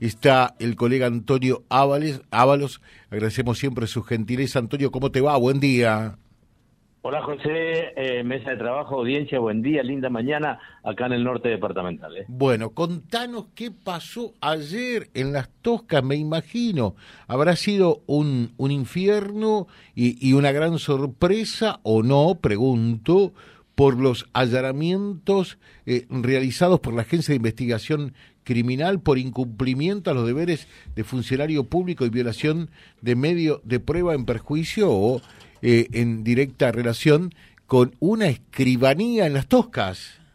está el colega Antonio Ábalos. Ábalos. Agradecemos siempre su gentileza. Antonio, ¿cómo te va? Buen día. Hola José, eh, mesa de trabajo, audiencia, buen día, linda mañana acá en el norte departamental. ¿eh? Bueno, contanos qué pasó ayer en las Toscas, me imagino. ¿Habrá sido un, un infierno y, y una gran sorpresa o no? Pregunto por los allanamientos eh, realizados por la Agencia de Investigación Criminal por incumplimiento a los deberes de funcionario público y violación de medio de prueba en perjuicio o eh, en directa relación con una escribanía en las Toscas.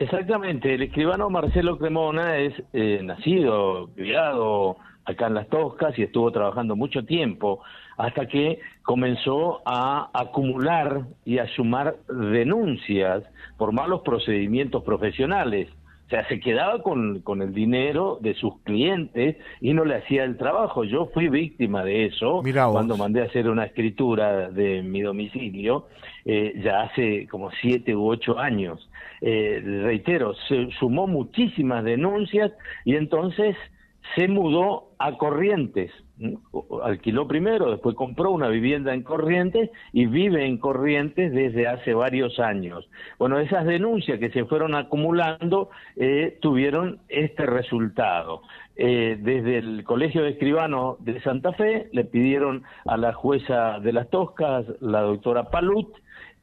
Exactamente, el escribano Marcelo Cremona es eh, nacido, criado acá en las Toscas y estuvo trabajando mucho tiempo hasta que comenzó a acumular y a sumar denuncias por malos procedimientos profesionales. O sea, se quedaba con, con, el dinero de sus clientes y no le hacía el trabajo. Yo fui víctima de eso cuando mandé a hacer una escritura de mi domicilio, eh, ya hace como siete u ocho años. Eh, reitero, se sumó muchísimas denuncias y entonces se mudó a Corrientes, alquiló primero, después compró una vivienda en Corrientes y vive en Corrientes desde hace varios años. Bueno, esas denuncias que se fueron acumulando eh, tuvieron este resultado. Eh, desde el Colegio de Escribanos de Santa Fe le pidieron a la jueza de las Toscas, la doctora Palut,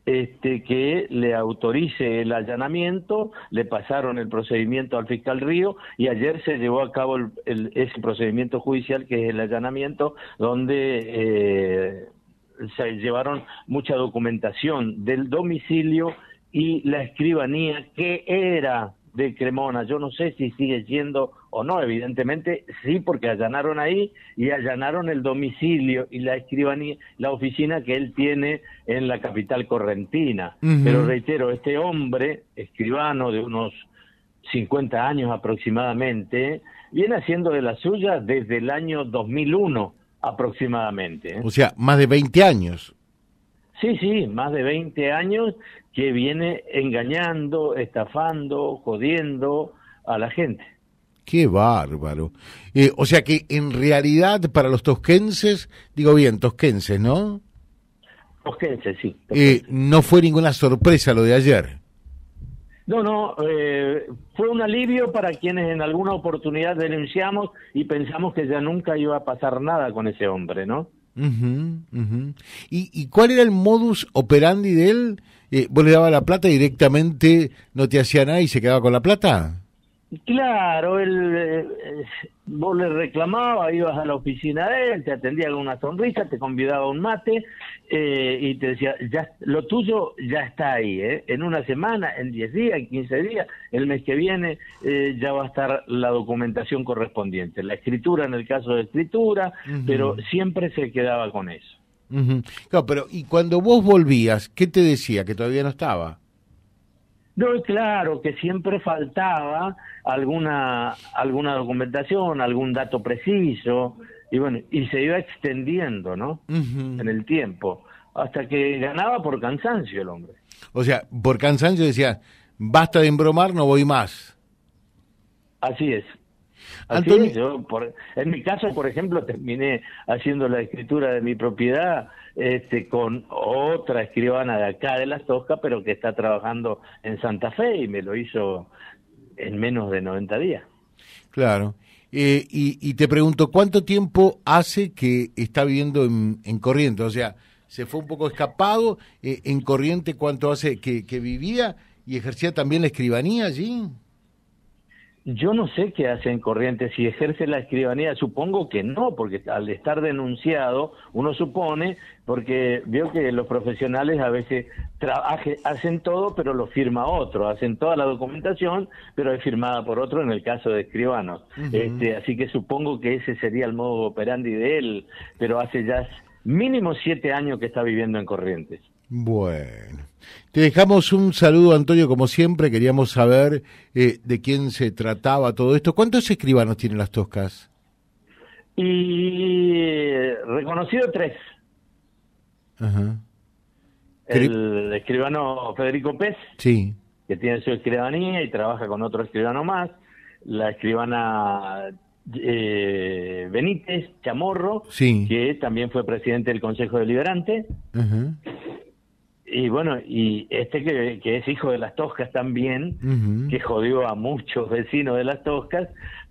este, que le autorice el allanamiento, le pasaron el procedimiento al fiscal Río y ayer se llevó a cabo el, ese procedimiento judicial que es el allanamiento donde eh, se llevaron mucha documentación del domicilio y la escribanía que era de Cremona. Yo no sé si sigue siendo o no, evidentemente sí, porque allanaron ahí y allanaron el domicilio y la escribanía, la oficina que él tiene en la capital correntina. Pero reitero, este hombre, escribano de unos 50 años aproximadamente, viene haciendo de la suya desde el año 2001 aproximadamente. ¿eh? O sea, más de 20 años. Sí, sí, más de 20 años que viene engañando, estafando, jodiendo a la gente. Qué bárbaro. Eh, o sea que en realidad para los tosquenses, digo bien, tosquenses, ¿no? Tosquenses, sí. Eh, no fue ninguna sorpresa lo de ayer. No, no, eh, fue un alivio para quienes en alguna oportunidad denunciamos y pensamos que ya nunca iba a pasar nada con ese hombre, ¿no? ¿Y, ¿Y, cuál era el modus operandi de él? Eh, ¿Vos le dabas la plata directamente, no te hacía nada y se quedaba con la plata? Claro, él, eh, vos le reclamabas, ibas a la oficina de él, te atendía con una sonrisa, te convidaba un mate eh, y te decía, ya, lo tuyo ya está ahí, ¿eh? en una semana, en 10 días, en 15 días, el mes que viene eh, ya va a estar la documentación correspondiente, la escritura en el caso de escritura, pero siempre se quedaba con eso. Claro, pero y cuando vos volvías, ¿qué te decía? Que todavía no estaba. No, claro que siempre faltaba alguna alguna documentación, algún dato preciso y bueno, y se iba extendiendo, ¿no? En el tiempo, hasta que ganaba por cansancio el hombre. O sea, por cansancio decía, basta de embromar, no voy más. Así es. Así es. Yo, por, en mi caso, por ejemplo, terminé haciendo la escritura de mi propiedad este, con otra escribana de acá de Las Toscas, pero que está trabajando en Santa Fe y me lo hizo en menos de 90 días. Claro. Eh, y, te pregunto, ¿cuánto tiempo hace que está viviendo en, en Corrientes? O sea, se fue un poco escapado. Eh, ¿En Corriente cuánto hace que, que vivía y ejercía también la escribanía allí? Yo no sé qué hace en Corrientes, si ejerce la escribanía, supongo que no, porque al estar denunciado, uno supone, porque veo que los profesionales a veces hacen todo, pero lo firma otro, hacen toda la documentación, pero es firmada por otro en el caso de escribanos. este, así que supongo que ese sería el modo operandi de él, pero hace ya mínimo siete años que está viviendo en Corrientes. Bueno, te dejamos un saludo, Antonio, como siempre. Queríamos saber eh, de quién se trataba todo esto. ¿Cuántos escribanos tienen las Toscas? Y reconocido tres. Ajá. El escribano Federico Pez, sí. que tiene su escribanía y trabaja con otro escribano más. La escribana eh, Benítez Chamorro, Sí. que también fue presidente del Consejo Deliberante. Ajá. Bueno, y este que, que es hijo de las Toscas también, que jodió a muchos vecinos de las Toscas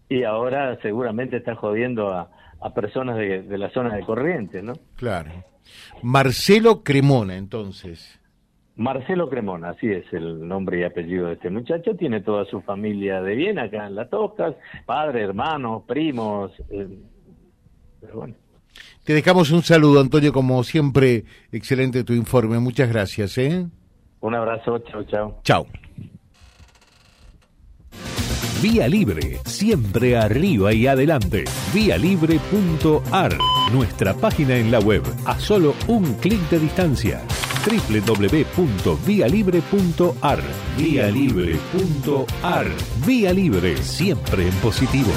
y ahora seguramente está jodiendo a, a personas de, de la zona de Corrientes, ¿no? Claro. Marcelo Cremona, entonces. Marcelo Cremona, así es el nombre y apellido de este muchacho, tiene toda su familia de bien acá en Las Toscas, padre, hermanos, primos, eh, pero bueno. Te dejamos un saludo, Antonio, como siempre, excelente tu informe. Muchas gracias, ¿eh? Un abrazo, chao, chao. Chao. Vía Libre, siempre arriba y adelante. Vialibre.ar, nuestra página en la web, a solo un clic de distancia. www.vialibre.ar, vialibre.ar. Vía Libre, siempre en positivo.